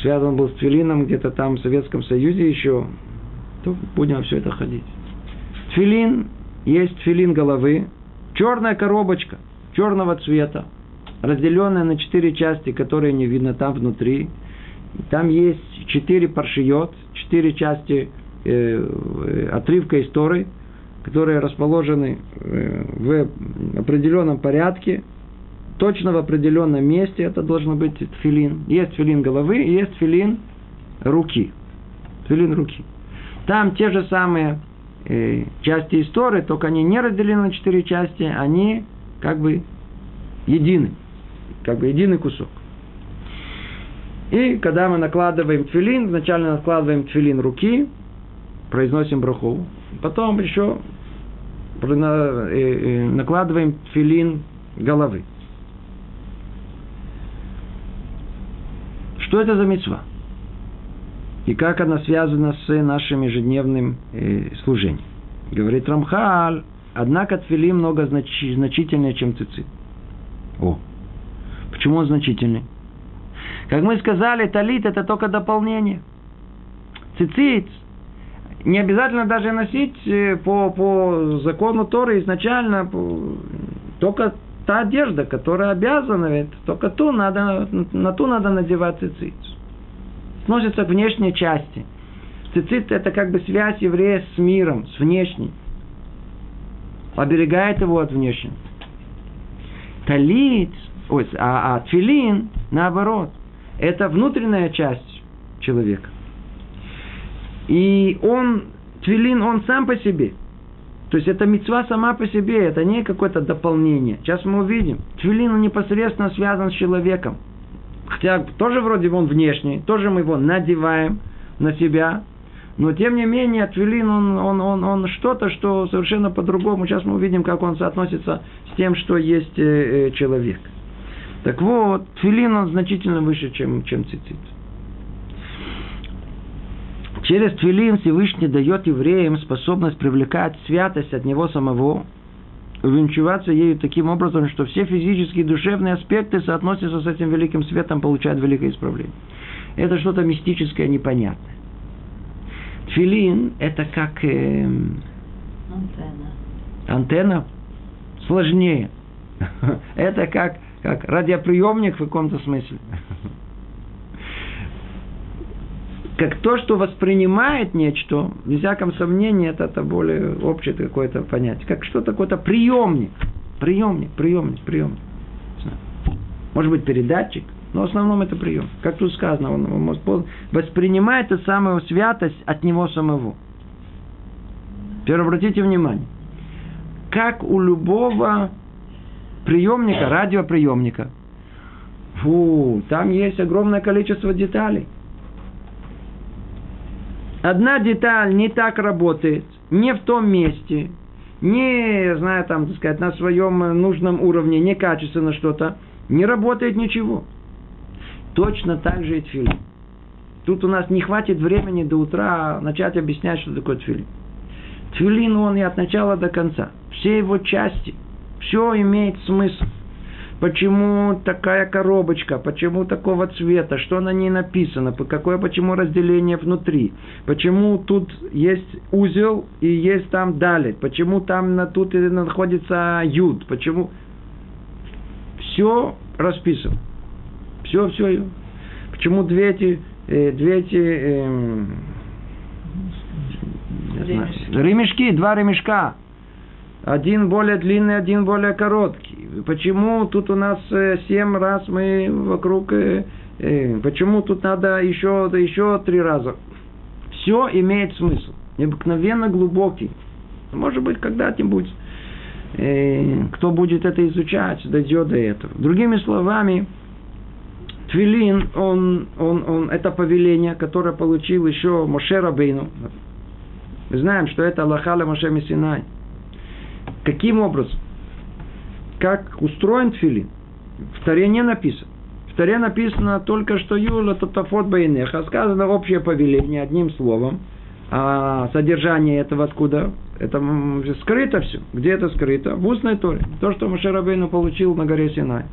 связан был с Твилином где-то там в Советском Союзе еще, то будем все это ходить. Твилин, есть твилин головы, черная коробочка черного цвета, разделенная на четыре части, которые не видно там внутри. Там есть четыре паршиот, четыре части э, отрывка истории, которые расположены э, в определенном порядке, точно в определенном месте, это должно быть тфилин. Есть тфилин головы есть тфилин руки. Тфилин руки. Там те же самые э, части истории, только они не разделены на четыре части, они как бы едины. Как бы единый кусок. И когда мы накладываем тфилин, вначале накладываем тфилин руки, произносим браху, потом еще э, э, накладываем тфилин головы. Что это за мецва? И как она связана с нашим ежедневным э, служением? Говорит Рамхаль, однако тфилин много значи, значительнее, чем цицит. О, почему он значительный? Как мы сказали, талит это только дополнение. Цицит не обязательно даже носить э, по, по закону Торы изначально, только та одежда, которая обязана, ведь только ту надо, на ту надо надевать цицит. Относится к внешней части. Цицит – это как бы связь еврея с миром, с внешней. Оберегает его от внешнего. Талит, ой, а, а тфилин, наоборот, это внутренняя часть человека. И он, твилин, он сам по себе. То есть это мецва сама по себе, это не какое-то дополнение. Сейчас мы увидим. Твилин непосредственно связан с человеком. Хотя тоже вроде бы он внешний, тоже мы его надеваем на себя. Но тем не менее, твилин, он, он, он, он что-то, что совершенно по-другому. Сейчас мы увидим, как он соотносится с тем, что есть э, э, человек. Так вот, твилин он значительно выше, чем, чем цицит. Через твилин Всевышний дает евреям способность привлекать святость от него самого, увенчиваться ею таким образом, что все физические и душевные аспекты соотносятся с этим великим светом, получают великое исправление. Это что-то мистическое, непонятное. Тфилин – это как... Э, антенна. Антенна? Сложнее. Это как, как радиоприемник в каком-то смысле как то, что воспринимает нечто, без всяком сомнении, это, это более общее какое-то понятие. Как что такое-то приемник. Приемник, приемник, приемник. Может быть, передатчик, но в основном это прием. Как тут сказано, он, он воспринимает эту самую святость от него самого. Теперь обратите внимание. Как у любого приемника, радиоприемника, фу, там есть огромное количество деталей – одна деталь не так работает, не в том месте, не, знаю, там, так сказать, на своем нужном уровне, некачественно что-то, не работает ничего. Точно так же и тфилин. Тут у нас не хватит времени до утра начать объяснять, что такое тфилин. Тфилин он и от начала до конца. Все его части. Все имеет смысл почему такая коробочка, почему такого цвета, что на ней написано, какое почему разделение внутри, почему тут есть узел и есть там далее, почему там на, тут находится юд, почему все расписано. Все, все. Почему две эти, э, две эти э, ремешки. ремешки, два ремешка. Один более длинный, один более короткий почему тут у нас э, семь раз мы вокруг, э, э, почему тут надо еще, еще три раза. Все имеет смысл. Необыкновенно глубокий. Может быть, когда-нибудь кто будет это изучать, дойдет до этого. Другими словами, Твилин, он, он, он, это повеление, которое получил еще Моше Рабейну. Мы знаем, что это Аллахаля Моше Мессинай. Каким образом? как устроен тфилин. В Таре не написано. В Таре написано только, что Юла Тотафот Байнеха. Сказано общее повеление одним словом. А содержание этого откуда? Это скрыто все. Где это скрыто? В устной Торе. То, что Машарабейну получил на горе Синай.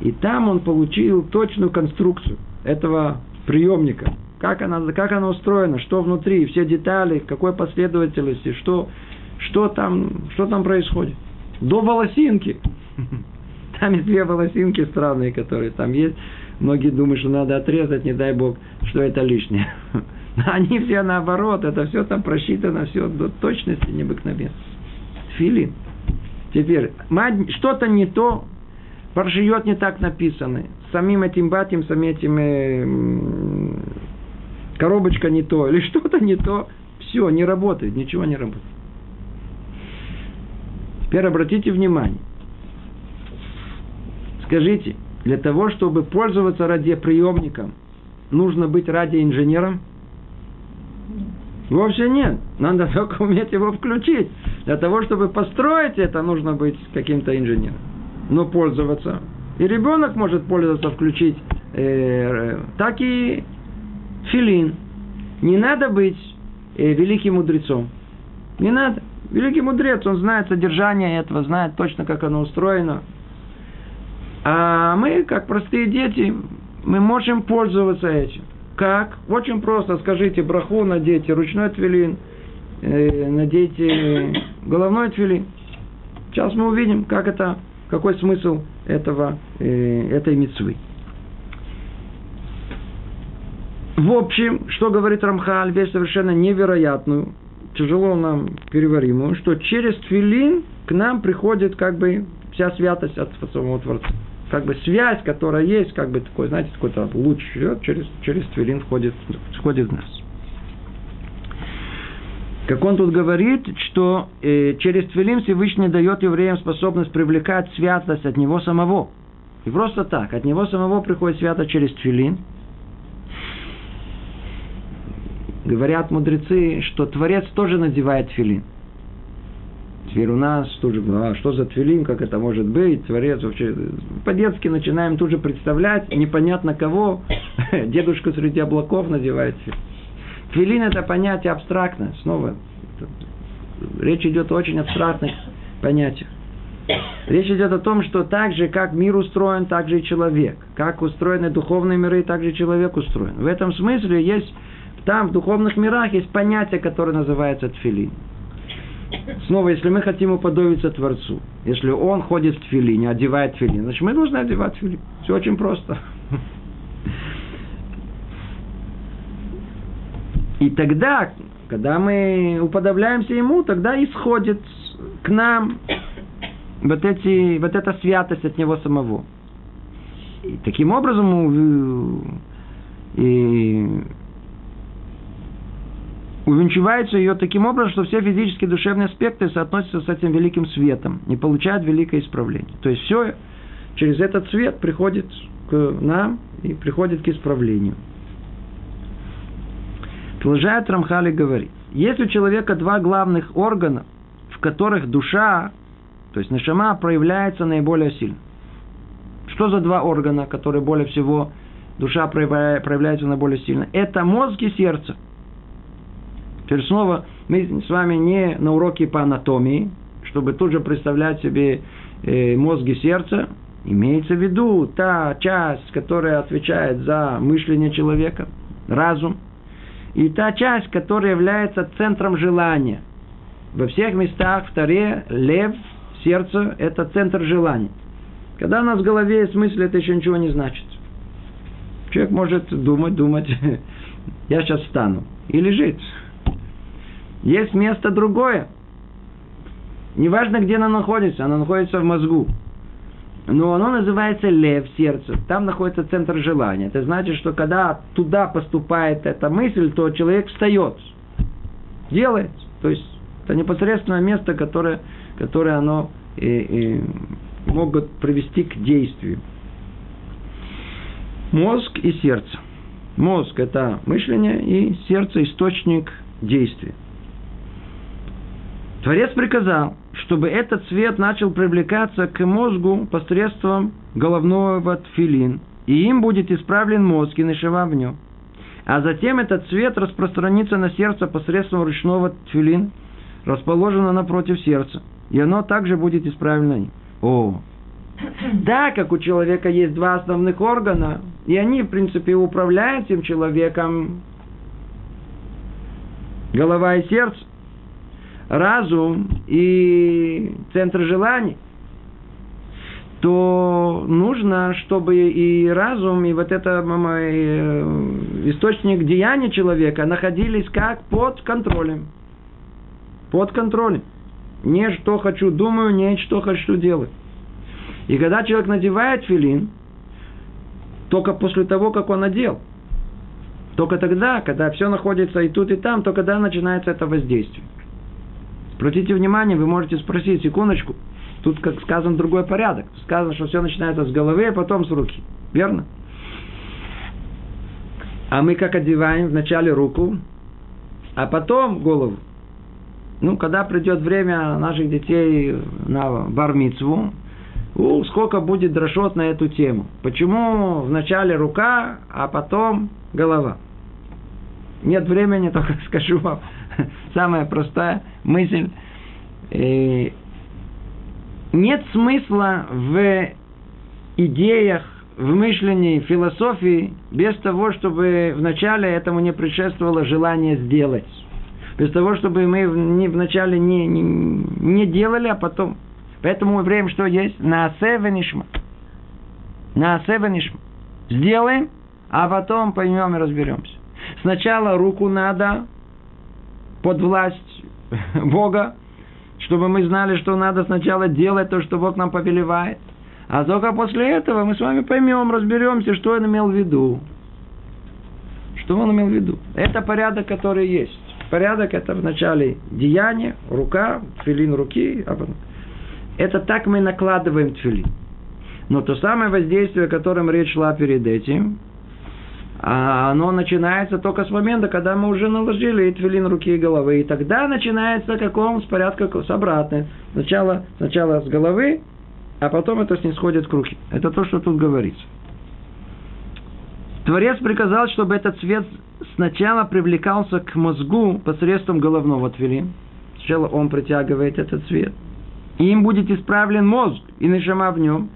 И там он получил точную конструкцию этого приемника. Как она, как она устроена, что внутри, все детали, какой последовательности, что, что, там, что там происходит. До волосинки. Там есть две волосинки странные, которые там есть. Многие думают, что надо отрезать, не дай бог, что это лишнее. Они все наоборот, это все там просчитано, все до точности необыкновенно. Тфилин. Теперь, что-то не то, паршиот не так написаны. Самим этим батим, самим этим э, коробочка не то, или что-то не то. Все, не работает, ничего не работает. Теперь обратите внимание. Скажите, для того, чтобы пользоваться радиоприемником, нужно быть радиоинженером? Вовсе нет. Надо только уметь его включить. Для того, чтобы построить это, нужно быть каким-то инженером. Но пользоваться. И ребенок может пользоваться, включить. Э, так и филин. Не надо быть э, великим мудрецом. Не надо. Великий мудрец, он знает содержание этого, знает точно, как оно устроено. А мы, как простые дети, мы можем пользоваться этим. Как? Очень просто. Скажите браху, надейте ручной твилин, э, надейте головной твилин. Сейчас мы увидим, как это, какой смысл этого, э, этой мецвы. В общем, что говорит Рамхаль, вещь совершенно невероятную, тяжело нам переваримую, что через твилин к нам приходит как бы вся святость от самого Творца как бы связь, которая есть, как бы такой, знаете, какой-то луч через, через твилин входит, входит в нас. Как он тут говорит, что э, через твилин Всевышний дает евреям способность привлекать святость от него самого. И просто так, от него самого приходит святость через твилин. Говорят мудрецы, что Творец тоже надевает твилин. Теперь у нас тут же, а что за твилин, как это может быть, творец вообще. По-детски начинаем тут же представлять, непонятно кого, дедушка среди облаков надевает твилин. Твилин это понятие абстрактное, снова. Речь идет о очень абстрактных понятиях. Речь идет о том, что так же, как мир устроен, так же и человек. Как устроены духовные миры, так же человек устроен. В этом смысле есть, там в духовных мирах есть понятие, которое называется тфилин. Снова, если мы хотим уподобиться Творцу, если Он ходит в тфилине, одевает тфилин, значит, мы должны одевать тфилин. Все очень просто. И тогда, когда мы уподобляемся Ему, тогда исходит к нам вот, эти, вот эта святость от Него самого. И таким образом и увенчивается ее таким образом, что все физические и душевные аспекты соотносятся с этим великим светом и получают великое исправление. То есть все через этот свет приходит к нам и приходит к исправлению. Продолжает Рамхали говорит, если у человека два главных органа, в которых душа, то есть нашама, проявляется наиболее сильно. Что за два органа, которые более всего душа проявляется наиболее сильно? Это мозг и сердце – Теперь снова мы с вами не на уроке по анатомии, чтобы тут же представлять себе э, мозг и сердце. Имеется в виду та часть, которая отвечает за мышление человека, разум, и та часть, которая является центром желания. Во всех местах в Таре лев, сердце – это центр желания. Когда у нас в голове есть мысль, это еще ничего не значит. Человек может думать, думать, я сейчас встану. И лежит. Есть место другое. Неважно, где оно находится, оно находится в мозгу. Но оно называется лев, сердце. Там находится центр желания. Это значит, что когда туда поступает эта мысль, то человек встает. Делает. То есть это непосредственное место, которое, которое оно и, и могут привести к действию. Мозг и сердце. Мозг – это мышление, и сердце – источник действия. Творец приказал, чтобы этот свет начал привлекаться к мозгу посредством головного тфилин, и им будет исправлен мозг и нашива в нем. А затем этот свет распространится на сердце посредством ручного тфилин, расположенного напротив сердца, и оно также будет исправлено. О, да, как у человека есть два основных органа, и они, в принципе, управляют этим человеком, голова и сердце, разум и центр желаний, то нужно, чтобы и разум, и вот это э, источник деяния человека находились как под контролем. Под контролем. Не что хочу думаю, не что хочу делать. И когда человек надевает филин, только после того, как он надел. Только тогда, когда все находится и тут, и там, только тогда начинается это воздействие. Обратите внимание, вы можете спросить, секундочку, тут, как сказан, другой порядок. Сказано, что все начинается с головы, а потом с руки. Верно? А мы как одеваем вначале руку, а потом голову. Ну, когда придет время наших детей на бармицву, у, сколько будет дрошот на эту тему. Почему вначале рука, а потом голова? Нет времени, только скажу вам самая простая мысль. И нет смысла в идеях, в мышлении, в философии, без того, чтобы вначале этому не предшествовало желание сделать. Без того, чтобы мы вначале не, не, не делали, а потом Поэтому мы время что есть? На асевенишма. На асевенишма. Сделаем, а потом поймем и разберемся. Сначала руку надо под власть Бога, чтобы мы знали, что надо сначала делать то, что Бог нам повелевает. А только после этого мы с вами поймем, разберемся, что он имел в виду. Что он имел в виду. Это порядок, который есть. Порядок это вначале деяние, рука, филин руки, а это так мы накладываем тфилин. Но то самое воздействие, о котором речь шла перед этим, а оно начинается только с момента, когда мы уже наложили твилин руки и головы. И тогда начинается каком с порядка с обратным. Сначала, сначала с головы, а потом это снисходит к руке. Это то, что тут говорится. Творец приказал, чтобы этот цвет сначала привлекался к мозгу посредством головного твилин. Сначала он притягивает этот цвет – и им будет исправлен мозг и нишама в нем.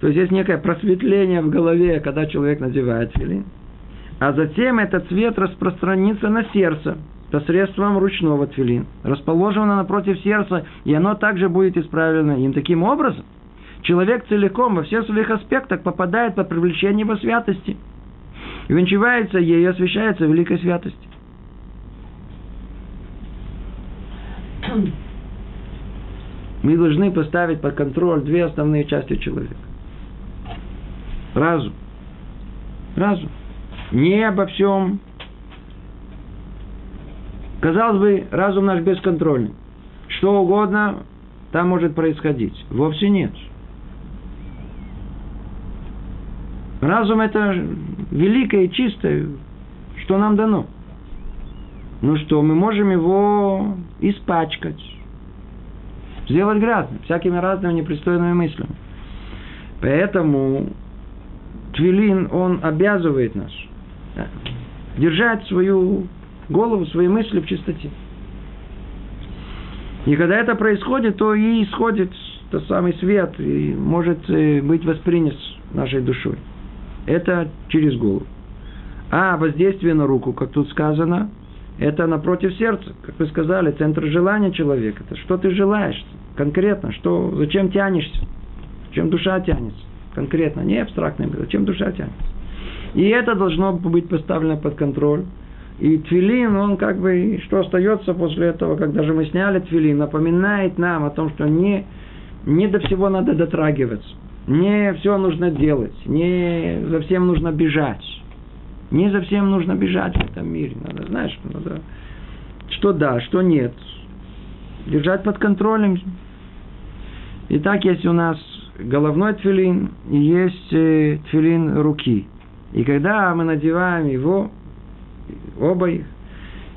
То есть есть некое просветление в голове, когда человек надевает филин. А затем этот цвет распространится на сердце посредством ручного тфилин, расположенного напротив сердца, и оно также будет исправлено им. Таким образом, человек целиком во всех своих аспектах попадает под привлечение его святости. И венчивается ей и освящается великой святости. Мы должны поставить под контроль две основные части человека. Разум. Разум. Не обо всем. Казалось бы, разум наш бесконтрольный. Что угодно там может происходить. Вовсе нет. Разум это великое чистое, что нам дано. Ну что, мы можем его испачкать сделать грязным, всякими разными непристойными мыслями. Поэтому Твилин, он обязывает нас держать свою голову, свои мысли в чистоте. И когда это происходит, то и исходит тот самый свет, и может э, быть воспринят нашей душой. Это через голову. А воздействие на руку, как тут сказано, это напротив сердца, как вы сказали, центр желания человека. Это что ты желаешь конкретно, что, зачем тянешься, чем душа тянется. Конкретно, не абстрактно, зачем душа тянется. И это должно быть поставлено под контроль. И твилин, он как бы, что остается после этого, когда же мы сняли твилин, напоминает нам о том, что не, не до всего надо дотрагиваться. Не все нужно делать, не за всем нужно бежать. Не за всем нужно бежать в этом мире. Надо, знаешь, надо, что да, что нет. Держать под контролем. Итак, есть у нас головной тфилин и есть э, тфилин руки. И когда мы надеваем его, оба их,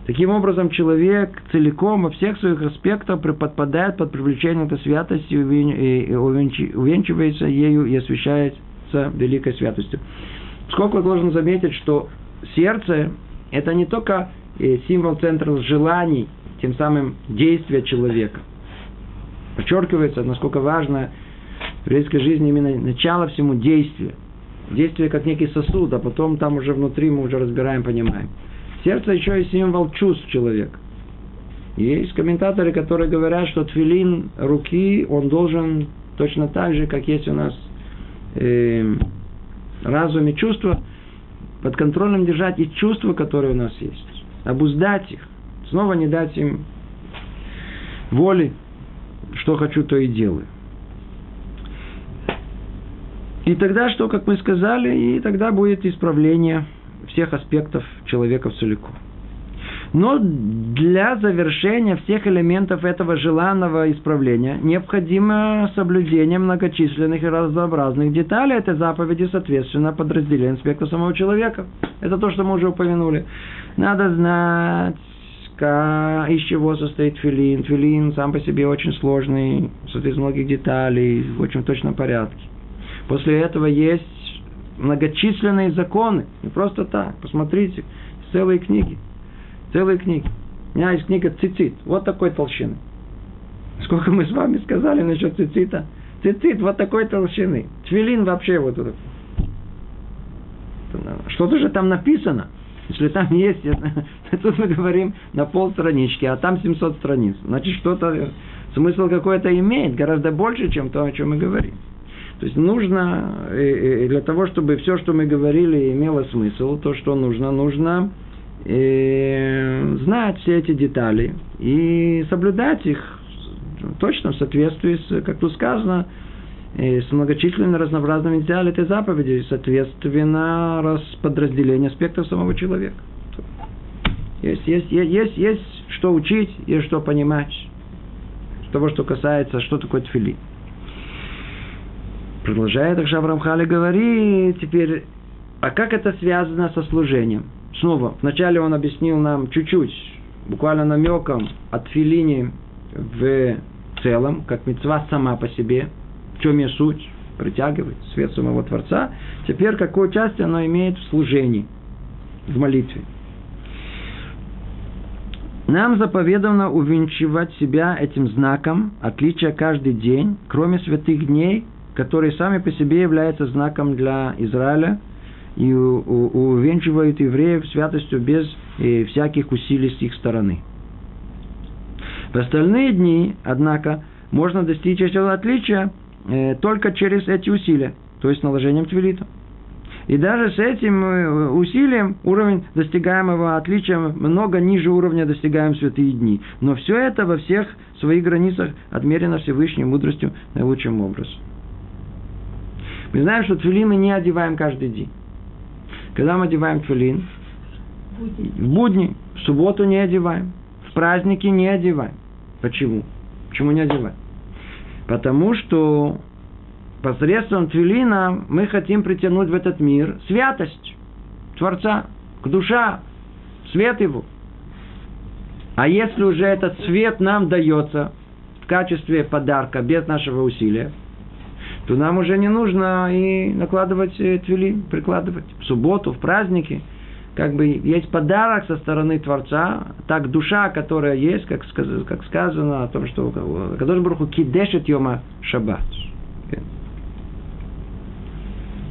таким образом человек целиком во всех своих аспектах подпадает под привлечение этой святости и увенчивается ею и освящается великой святостью. Сколько должен заметить, что сердце – это не только э, символ центра желаний, тем самым действия человека. Подчеркивается, насколько важно в еврейской жизни именно начало всему действия. Действие как некий сосуд, а потом там уже внутри мы уже разбираем, понимаем. Сердце еще и символ чувств человека. Есть комментаторы, которые говорят, что твилин руки, он должен точно так же, как есть у нас э, разум и чувства, под контролем держать и чувства, которые у нас есть. Обуздать их. Снова не дать им воли. что хочу, то и делаю. И тогда что, как мы сказали, и тогда будет исправление всех аспектов человека целиком. Но для завершения всех элементов этого желанного исправления необходимо соблюдение многочисленных и разнообразных деталей этой заповеди, соответственно, подразделения аспекта самого человека. Это то, что мы уже упомянули. Надо знать, из чего состоит филин. Филин сам по себе очень сложный, состоит из многих деталей, в очень точном порядке. После этого есть многочисленные законы. Не просто так. Посмотрите, целые книги. Целые книги. У меня есть книга цицит. Вот такой толщины. Сколько мы с вами сказали насчет цицита? Цицит вот такой толщины. Твилин вообще вот этот. Что-то же там написано. Если там есть, тут мы говорим на полстранички, а там 700 страниц. Значит, что-то, смысл какой-то имеет, гораздо больше, чем то, о чем мы говорим. То есть нужно, э, э, для того, чтобы все, что мы говорили, имело смысл, то, что нужно, нужно э, знать все эти детали и соблюдать их точно в соответствии с, как тут сказано, с многочисленными разнообразными деталями этой заповеди, соответственно, расподразделение аспектов самого человека. Есть, есть, есть, есть, есть что учить, есть что понимать. Того, что касается, что такое тфили. Продолжает Акшаб Хали говорит теперь, а как это связано со служением? Снова, вначале он объяснил нам чуть-чуть, буквально намеком от филини в целом, как мецва сама по себе, в чем ее суть, притягивает свет самого Творца. Теперь какое участие оно имеет в служении, в молитве. Нам заповедано увенчивать себя этим знаком, отличия каждый день, кроме святых дней, которые сами по себе являются знаком для Израиля и увенчивают евреев святостью без э, всяких усилий с их стороны. В остальные дни, однако, можно достичь этого отличия э, только через эти усилия, то есть наложением твилита. И даже с этим э, усилием уровень достигаемого отличия много ниже уровня достигаем святые дни. Но все это во всех своих границах отмерено Всевышней мудростью наилучшим образом. Мы знаем, что твилин мы не одеваем каждый день. Когда мы одеваем твилин? В будни. В субботу не одеваем. В праздники не одеваем. Почему? Почему не одеваем? Потому что посредством Твилина мы хотим притянуть в этот мир святость Творца, к душа, свет его. А если уже этот свет нам дается в качестве подарка, без нашего усилия, то нам уже не нужно и накладывать э, твили, прикладывать в субботу, в праздники – как бы есть подарок со стороны Творца, так душа, которая есть, как, как сказано о том, что Кадош Баруху кидешет йома шаббат.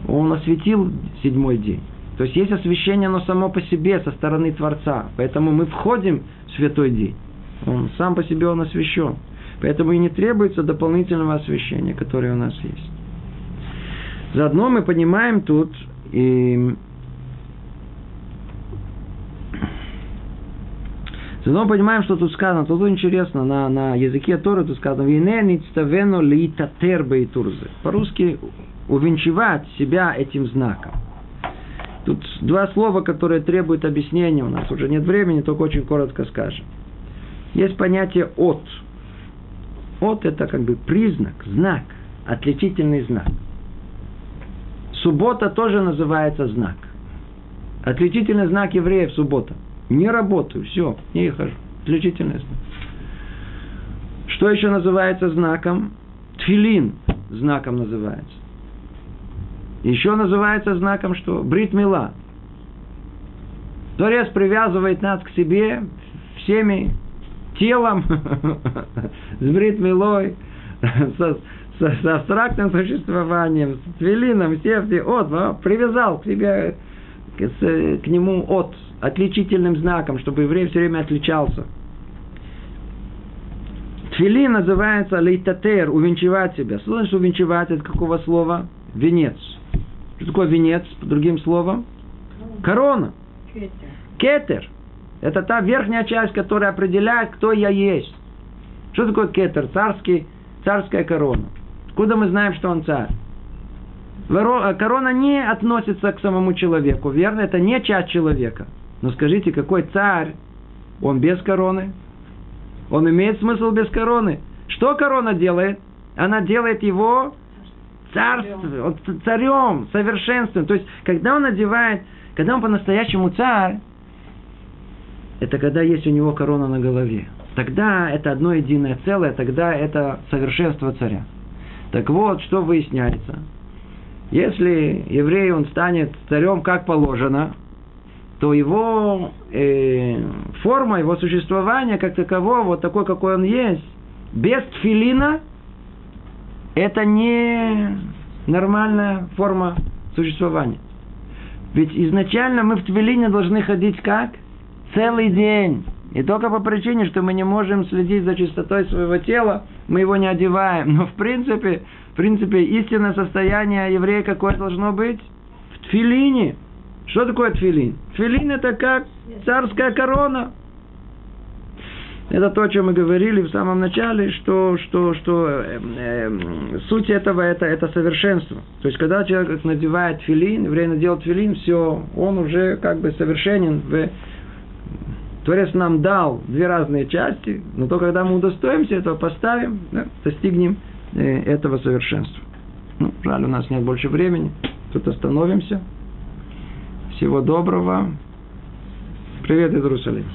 Он осветил седьмой день. То есть есть освящение, но само по себе со стороны Творца. Поэтому мы входим в святой день. Он сам по себе он освящен. Поэтому и не требуется дополнительного освящения, которое у нас есть. Заодно мы понимаем тут и Но мы понимаем, что тут сказано, тут интересно, на, на языке Торы тут сказано, «Вине ництавено литатер бейтурзе». По-русски увенчивать себя этим знаком. Тут два слова, которые требуют объяснения у нас. Уже нет времени, только очень коротко скажем. Есть понятие «от». «От» – это как бы признак, знак, отличительный знак. Суббота тоже называется знак. Отличительный знак евреев – суббота – не работаю, все, не хожу. Исключительное знак. Что еще называется знаком? Тфилин знаком называется. Еще называется знаком что? Брит мила. Творец привязывает нас к себе всеми телом, с брит милой, со, со, с абстрактным существованием, с твилином, все, от, привязал к себе, к, к нему от, отличительным знаком, чтобы еврей все время отличался. Тфили называется лейтатер, увенчивать себя. Что значит увенчивать? Это какого слова? Венец. Что такое венец, по другим словам? Корона. Кетер. Это та верхняя часть, которая определяет, кто я есть. Что такое кетер? Царский, царская корона. Откуда мы знаем, что он царь? Э, корона не относится к самому человеку, верно? Это не часть человека. Но скажите, какой царь? Он без короны? Он имеет смысл без короны? Что корона делает? Она делает его царством, царем, совершенством. То есть, когда он одевает, когда он по-настоящему царь, это когда есть у него корона на голове. Тогда это одно единое целое, тогда это совершенство царя. Так вот, что выясняется. Если еврей, он станет царем как положено, то его э, форма, его существование как такового, вот такой, какой он есть, без тфилина, это не нормальная форма существования. Ведь изначально мы в твилине должны ходить как? Целый день. И только по причине, что мы не можем следить за чистотой своего тела, мы его не одеваем. Но в принципе, в принципе, истинное состояние еврея какое должно быть? В тфилине. Что такое тфилин? Тфилин это как царская корона. Это то, о чем мы говорили в самом начале, что, что, что э, э, суть этого это, это совершенство. То есть, когда человек надевает филин, время делает филин, все, он уже как бы совершенен. В... Творец нам дал две разные части, но то, когда мы удостоимся этого, поставим, да, достигнем э, этого совершенства. Ну, жаль, у нас нет больше времени. Тут остановимся. Всего доброго. Привет из Иерусалима.